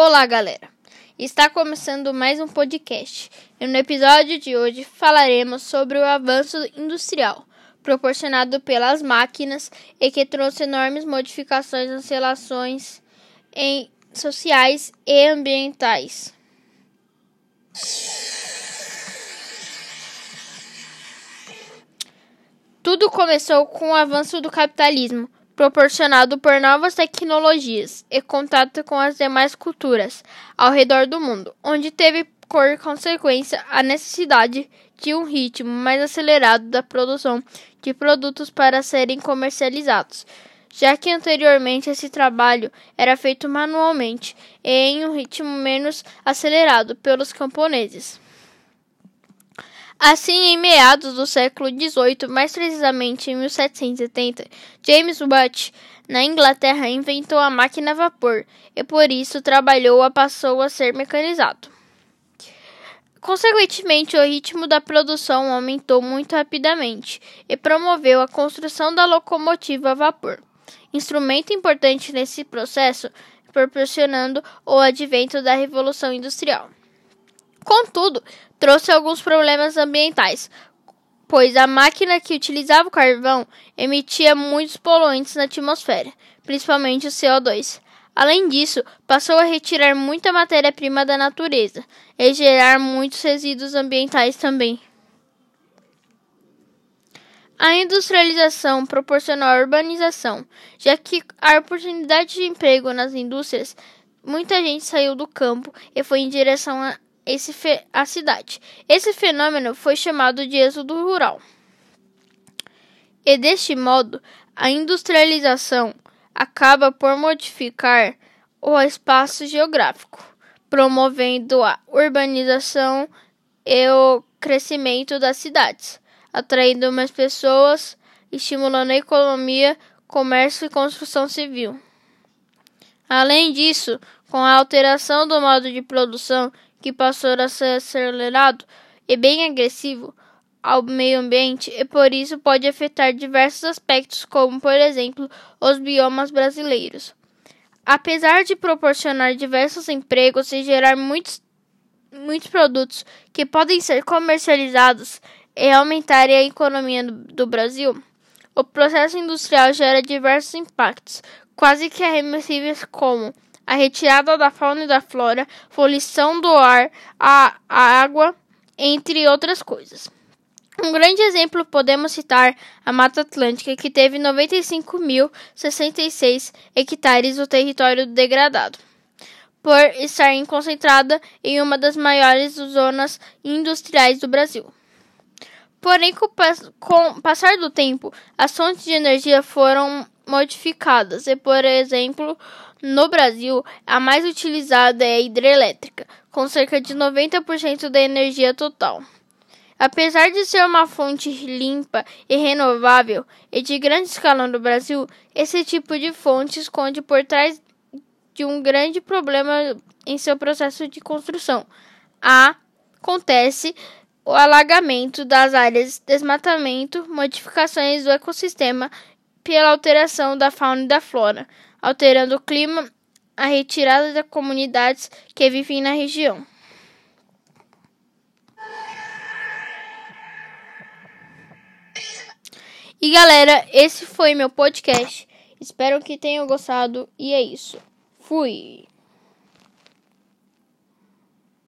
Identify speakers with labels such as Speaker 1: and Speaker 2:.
Speaker 1: Olá, galera! Está começando mais um podcast e no episódio de hoje falaremos sobre o avanço industrial proporcionado pelas máquinas e que trouxe enormes modificações nas relações em sociais e ambientais. Tudo começou com o avanço do capitalismo proporcionado por novas tecnologias e contato com as demais culturas ao redor do mundo, onde teve por consequência a necessidade de um ritmo mais acelerado da produção de produtos para serem comercializados, já que anteriormente esse trabalho era feito manualmente e em um ritmo menos acelerado pelos camponeses. Assim, em meados do século XVIII, mais precisamente em 1770, James Watt, na Inglaterra, inventou a máquina a vapor e por isso trabalhou a passou a ser mecanizado. Consequentemente, o ritmo da produção aumentou muito rapidamente e promoveu a construção da locomotiva a vapor, instrumento importante nesse processo, proporcionando o advento da Revolução Industrial. Contudo, trouxe alguns problemas ambientais, pois a máquina que utilizava o carvão emitia muitos poluentes na atmosfera, principalmente o CO2. Além disso, passou a retirar muita matéria-prima da natureza e gerar muitos resíduos ambientais também. A industrialização proporcionou a urbanização, já que a oportunidade de emprego nas indústrias, muita gente saiu do campo e foi em direção esse a cidade. Esse fenômeno foi chamado de êxodo rural. E deste modo, a industrialização acaba por modificar o espaço geográfico, promovendo a urbanização e o crescimento das cidades, atraindo mais pessoas, estimulando a economia, comércio e construção civil. Além disso, com a alteração do modo de produção que passou a ser acelerado e bem agressivo ao meio ambiente e por isso pode afetar diversos aspectos, como por exemplo os biomas brasileiros. Apesar de proporcionar diversos empregos e gerar muitos, muitos produtos que podem ser comercializados e aumentar a economia do Brasil, o processo industrial gera diversos impactos, quase que irreversíveis, como a retirada da fauna e da flora, poluição do ar, a, a água, entre outras coisas. Um grande exemplo podemos citar a Mata Atlântica, que teve 95.066 hectares do território degradado, por estar concentrada em uma das maiores zonas industriais do Brasil. Porém, com o passar do tempo, as fontes de energia foram modificadas e, por exemplo, no Brasil, a mais utilizada é a hidrelétrica, com cerca de 90% da energia total. Apesar de ser uma fonte limpa e renovável e de grande escala no Brasil, esse tipo de fonte esconde por trás de um grande problema em seu processo de construção. A acontece o alagamento das áreas, desmatamento, modificações do ecossistema pela alteração da fauna e da flora alterando o clima, a retirada das comunidades que vivem na região. E galera, esse foi meu podcast. Espero que tenham gostado e é isso. Fui!